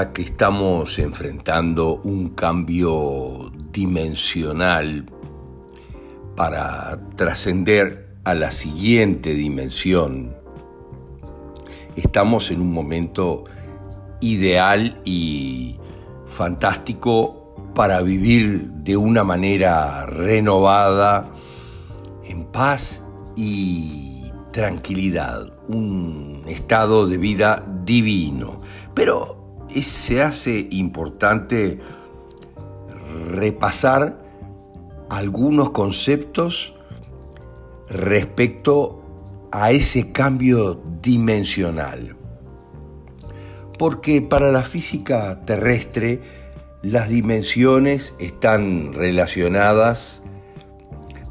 Que estamos enfrentando un cambio dimensional para trascender a la siguiente dimensión, estamos en un momento ideal y fantástico para vivir de una manera renovada, en paz y tranquilidad, un estado de vida divino. Pero se hace importante repasar algunos conceptos respecto a ese cambio dimensional. Porque para la física terrestre las dimensiones están relacionadas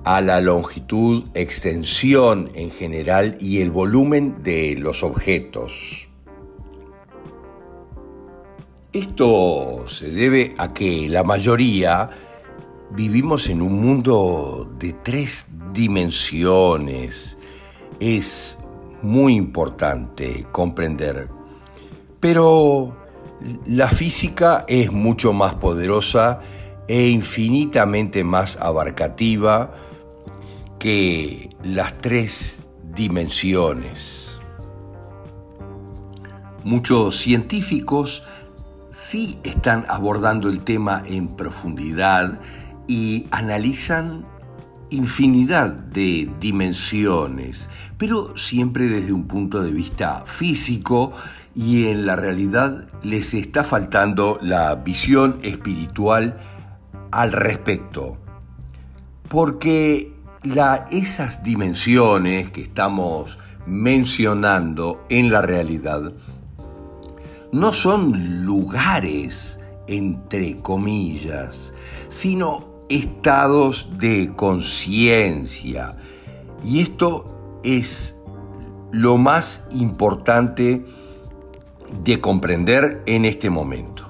a la longitud, extensión en general y el volumen de los objetos. Esto se debe a que la mayoría vivimos en un mundo de tres dimensiones. Es muy importante comprender. Pero la física es mucho más poderosa e infinitamente más abarcativa que las tres dimensiones. Muchos científicos sí están abordando el tema en profundidad y analizan infinidad de dimensiones, pero siempre desde un punto de vista físico y en la realidad les está faltando la visión espiritual al respecto. Porque esas dimensiones que estamos mencionando en la realidad no son lugares, entre comillas, sino estados de conciencia. Y esto es lo más importante de comprender en este momento.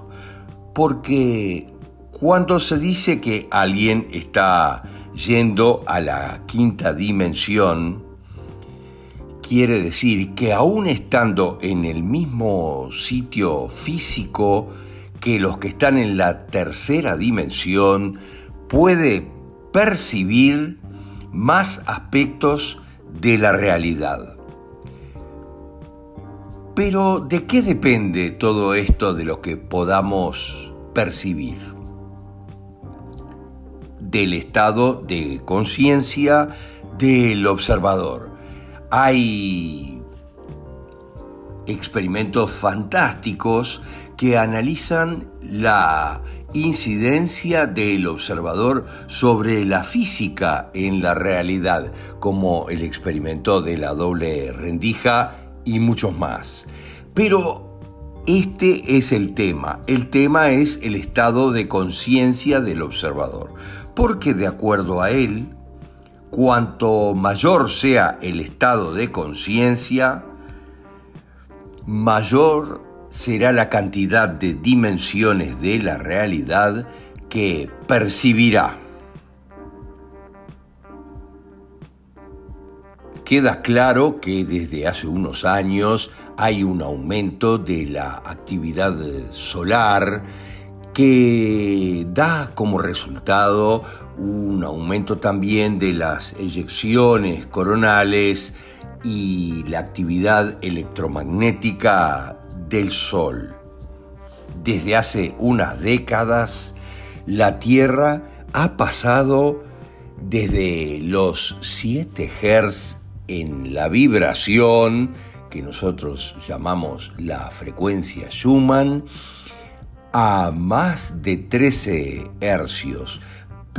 Porque cuando se dice que alguien está yendo a la quinta dimensión, quiere decir que aún estando en el mismo sitio físico que los que están en la tercera dimensión, puede percibir más aspectos de la realidad. Pero ¿de qué depende todo esto de lo que podamos percibir? Del estado de conciencia del observador hay experimentos fantásticos que analizan la incidencia del observador sobre la física en la realidad, como el experimento de la doble rendija y muchos más. Pero este es el tema. El tema es el estado de conciencia del observador, porque de acuerdo a él, Cuanto mayor sea el estado de conciencia, mayor será la cantidad de dimensiones de la realidad que percibirá. Queda claro que desde hace unos años hay un aumento de la actividad solar que da como resultado un aumento también de las eyecciones coronales y la actividad electromagnética del Sol. Desde hace unas décadas, la Tierra ha pasado desde los 7 Hz en la vibración, que nosotros llamamos la frecuencia Schumann, a más de 13 hercios.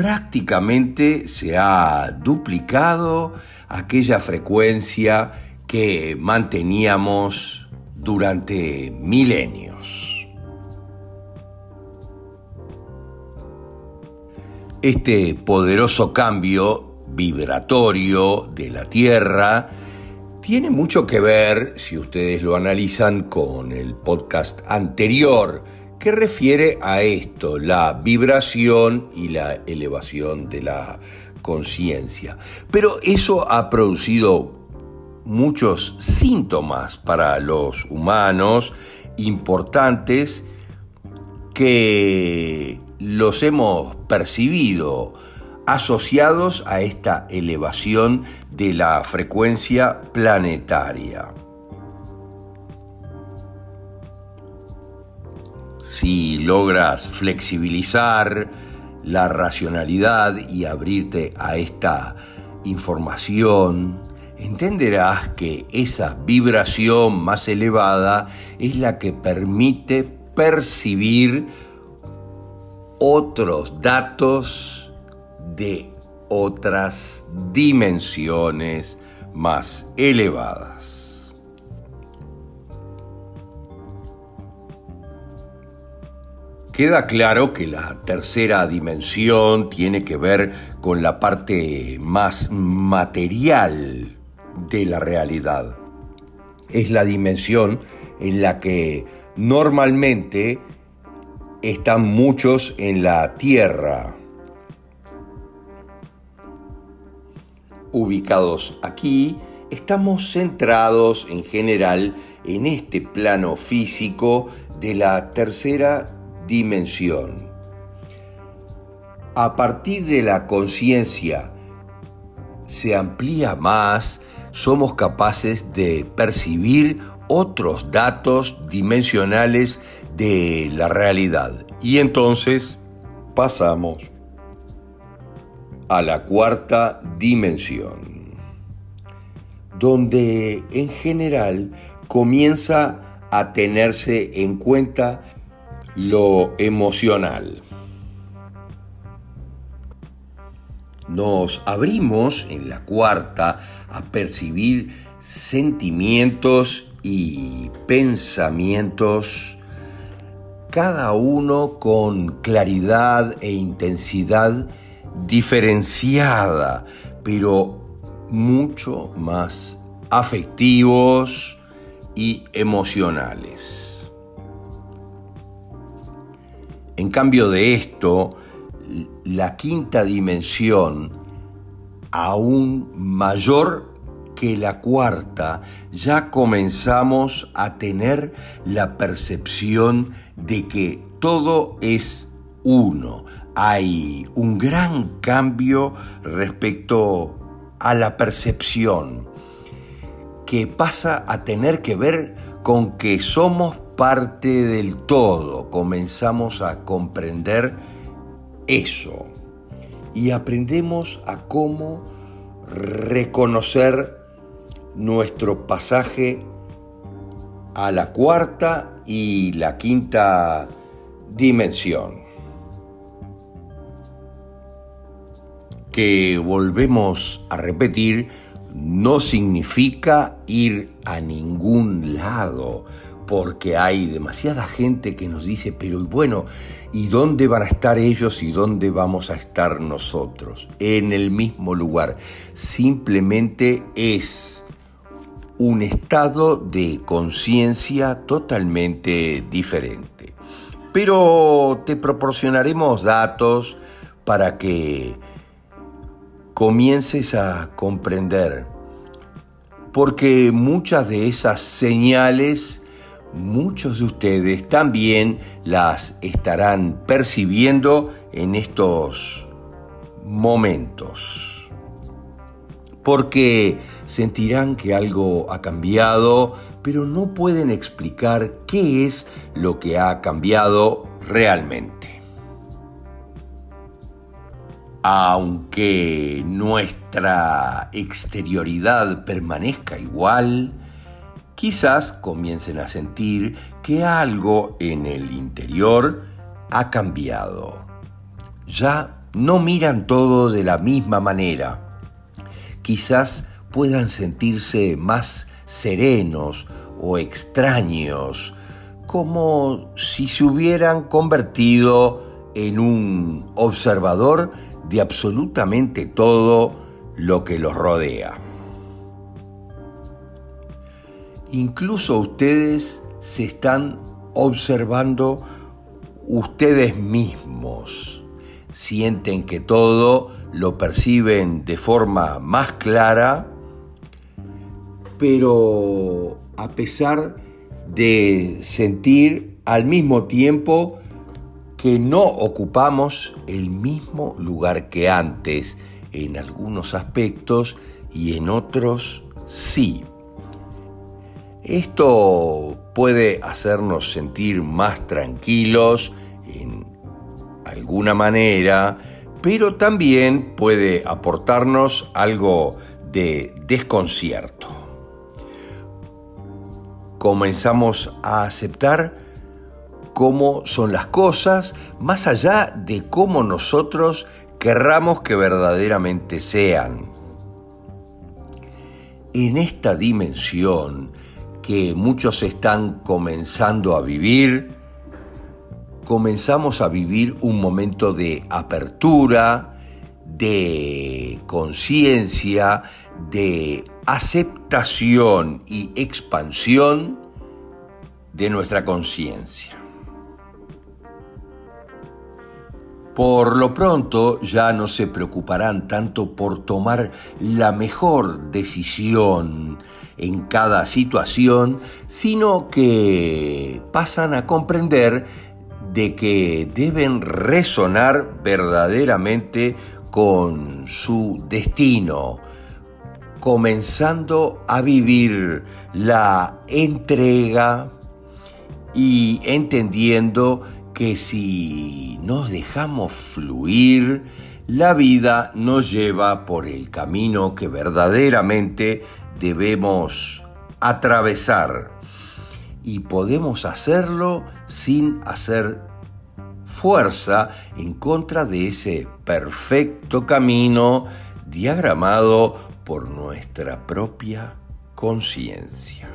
Prácticamente se ha duplicado aquella frecuencia que manteníamos durante milenios. Este poderoso cambio vibratorio de la Tierra tiene mucho que ver, si ustedes lo analizan, con el podcast anterior que refiere a esto, la vibración y la elevación de la conciencia. Pero eso ha producido muchos síntomas para los humanos importantes que los hemos percibido asociados a esta elevación de la frecuencia planetaria. Si logras flexibilizar la racionalidad y abrirte a esta información, entenderás que esa vibración más elevada es la que permite percibir otros datos de otras dimensiones más elevadas. Queda claro que la tercera dimensión tiene que ver con la parte más material de la realidad. Es la dimensión en la que normalmente están muchos en la Tierra. Ubicados aquí, estamos centrados en general en este plano físico de la tercera dimensión. A partir de la conciencia se amplía más somos capaces de percibir otros datos dimensionales de la realidad. Y entonces pasamos a la cuarta dimensión, donde en general comienza a tenerse en cuenta lo emocional. nos abrimos en la cuarta a percibir sentimientos y pensamientos, cada uno con claridad e intensidad diferenciada, pero mucho más afectivos y emocionales. En cambio de esto, la quinta dimensión, aún mayor que la cuarta, ya comenzamos a tener la percepción de que todo es uno. Hay un gran cambio respecto a la percepción que pasa a tener que ver con que somos parte del todo. Comenzamos a comprender eso y aprendemos a cómo reconocer nuestro pasaje a la cuarta y la quinta dimensión. Que volvemos a repetir no significa ir a ningún lado, porque hay demasiada gente que nos dice, pero bueno, ¿y dónde van a estar ellos y dónde vamos a estar nosotros? En el mismo lugar. Simplemente es un estado de conciencia totalmente diferente. Pero te proporcionaremos datos para que comiences a comprender, porque muchas de esas señales muchos de ustedes también las estarán percibiendo en estos momentos. Porque sentirán que algo ha cambiado, pero no pueden explicar qué es lo que ha cambiado realmente. aunque nuestra exterioridad permanezca igual, quizás comiencen a sentir que algo en el interior ha cambiado. Ya no miran todo de la misma manera. Quizás puedan sentirse más serenos o extraños, como si se hubieran convertido en un observador de absolutamente todo lo que los rodea. Incluso ustedes se están observando ustedes mismos. Sienten que todo lo perciben de forma más clara, pero a pesar de sentir al mismo tiempo que no ocupamos el mismo lugar que antes en algunos aspectos y en otros sí. Esto puede hacernos sentir más tranquilos en alguna manera, pero también puede aportarnos algo de desconcierto. Comenzamos a aceptar cómo son las cosas, más allá de cómo nosotros querramos que verdaderamente sean. En esta dimensión que muchos están comenzando a vivir, comenzamos a vivir un momento de apertura, de conciencia, de aceptación y expansión de nuestra conciencia. Por lo pronto ya no se preocuparán tanto por tomar la mejor decisión en cada situación, sino que pasan a comprender de que deben resonar verdaderamente con su destino, comenzando a vivir la entrega y entendiendo que si nos dejamos fluir, la vida nos lleva por el camino que verdaderamente debemos atravesar y podemos hacerlo sin hacer fuerza en contra de ese perfecto camino diagramado por nuestra propia conciencia.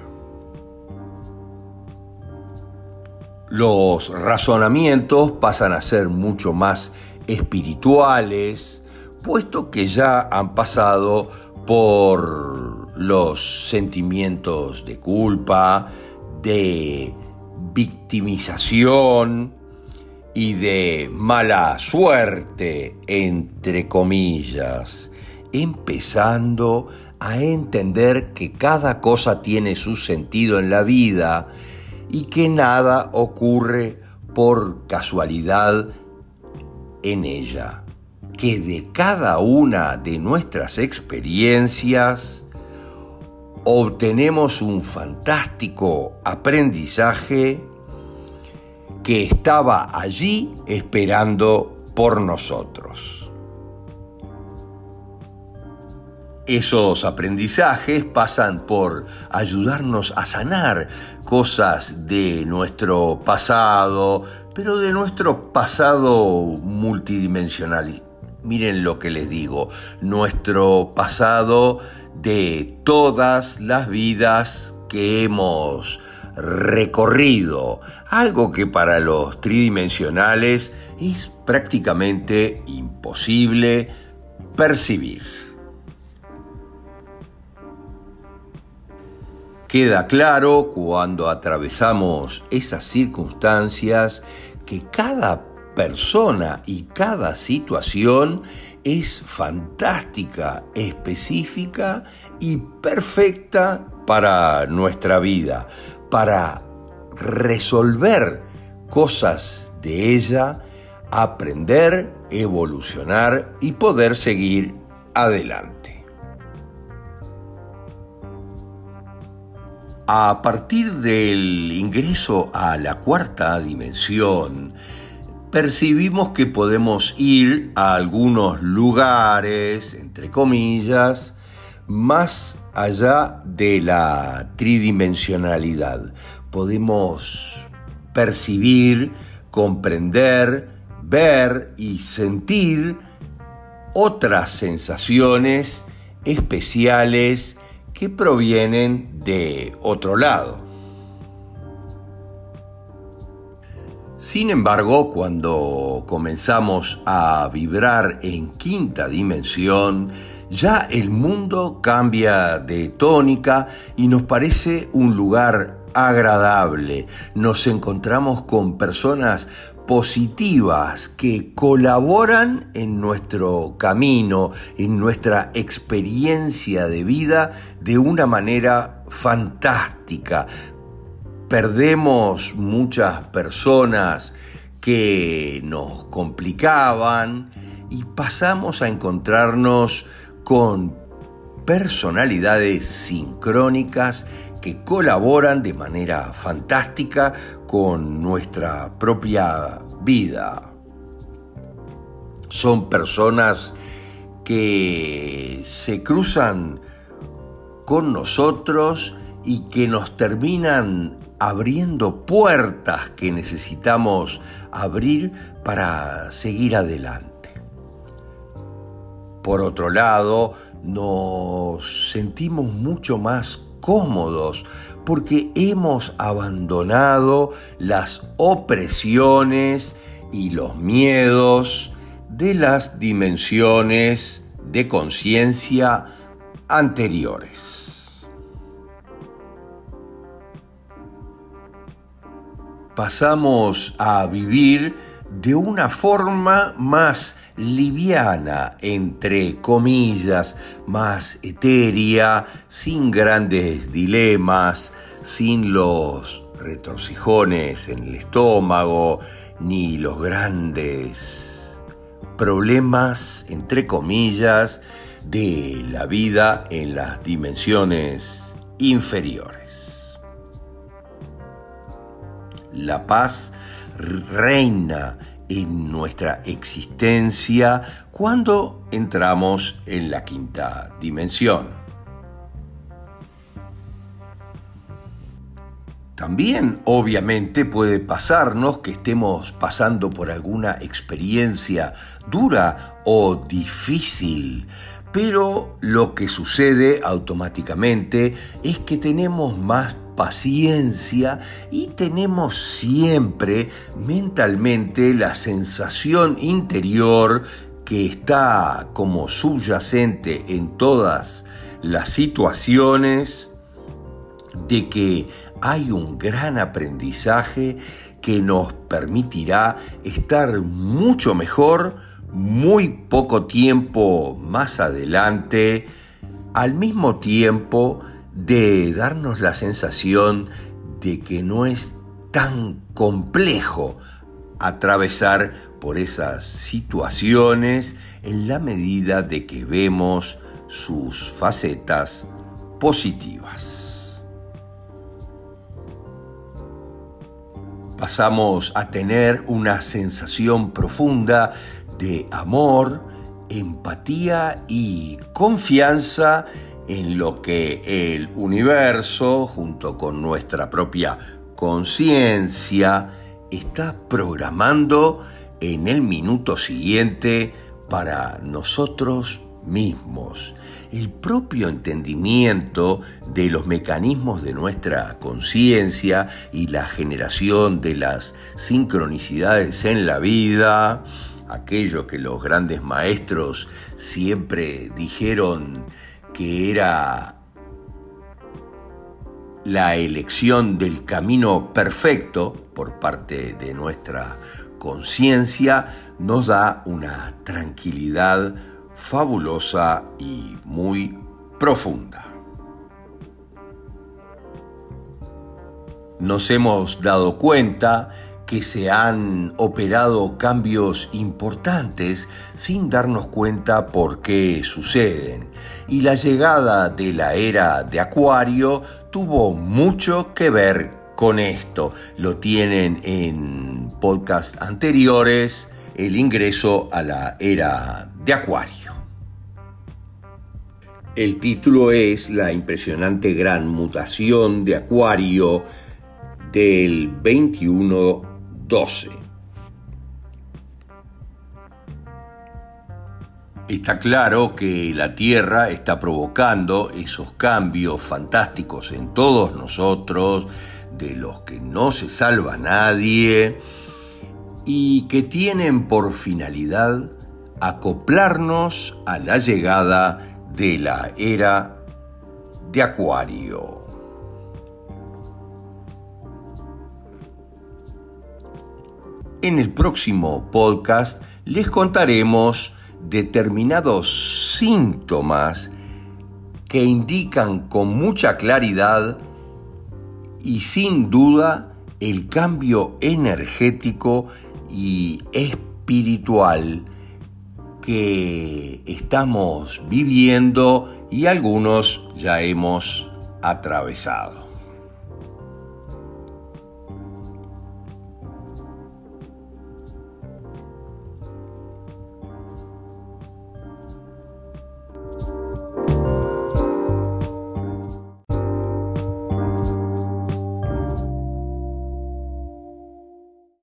Los razonamientos pasan a ser mucho más espirituales, puesto que ya han pasado por los sentimientos de culpa, de victimización y de mala suerte, entre comillas, empezando a entender que cada cosa tiene su sentido en la vida y que nada ocurre por casualidad en ella, que de cada una de nuestras experiencias obtenemos un fantástico aprendizaje que estaba allí esperando por nosotros. Esos aprendizajes pasan por ayudarnos a sanar cosas de nuestro pasado, pero de nuestro pasado multidimensional. Miren lo que les digo, nuestro pasado de todas las vidas que hemos recorrido, algo que para los tridimensionales es prácticamente imposible percibir. Queda claro cuando atravesamos esas circunstancias que cada persona y cada situación es fantástica, específica y perfecta para nuestra vida, para resolver cosas de ella, aprender, evolucionar y poder seguir adelante. A partir del ingreso a la cuarta dimensión, percibimos que podemos ir a algunos lugares, entre comillas, más allá de la tridimensionalidad. Podemos percibir, comprender, ver y sentir otras sensaciones especiales que provienen de otro lado. Sin embargo, cuando comenzamos a vibrar en quinta dimensión, ya el mundo cambia de tónica y nos parece un lugar agradable. Nos encontramos con personas positivas que colaboran en nuestro camino, en nuestra experiencia de vida de una manera fantástica. Perdemos muchas personas que nos complicaban y pasamos a encontrarnos con personalidades sincrónicas que colaboran de manera fantástica con nuestra propia vida. Son personas que se cruzan con nosotros y que nos terminan abriendo puertas que necesitamos abrir para seguir adelante. Por otro lado, nos sentimos mucho más cómodos porque hemos abandonado las opresiones y los miedos de las dimensiones de conciencia anteriores. Pasamos a vivir de una forma más liviana, entre comillas, más etérea, sin grandes dilemas, sin los retorcijones en el estómago, ni los grandes problemas, entre comillas, de la vida en las dimensiones inferiores. La paz reina en nuestra existencia cuando entramos en la quinta dimensión. También obviamente puede pasarnos que estemos pasando por alguna experiencia dura o difícil, pero lo que sucede automáticamente es que tenemos más paciencia y tenemos siempre mentalmente la sensación interior que está como subyacente en todas las situaciones de que hay un gran aprendizaje que nos permitirá estar mucho mejor muy poco tiempo más adelante, al mismo tiempo de darnos la sensación de que no es tan complejo atravesar por esas situaciones en la medida de que vemos sus facetas positivas. Pasamos a tener una sensación profunda de amor, empatía y confianza en lo que el universo, junto con nuestra propia conciencia, está programando en el minuto siguiente para nosotros mismos. El propio entendimiento de los mecanismos de nuestra conciencia y la generación de las sincronicidades en la vida, aquello que los grandes maestros siempre dijeron que era la elección del camino perfecto por parte de nuestra conciencia, nos da una tranquilidad fabulosa y muy profunda. Nos hemos dado cuenta que se han operado cambios importantes sin darnos cuenta por qué suceden. Y la llegada de la era de Acuario tuvo mucho que ver con esto. Lo tienen en podcasts anteriores el ingreso a la era de Acuario. El título es La impresionante gran mutación de Acuario del 21-12. Está claro que la Tierra está provocando esos cambios fantásticos en todos nosotros, de los que no se salva nadie, y que tienen por finalidad acoplarnos a la llegada de la era de Acuario. En el próximo podcast les contaremos determinados síntomas que indican con mucha claridad y sin duda el cambio energético y espiritual que estamos viviendo y algunos ya hemos atravesado.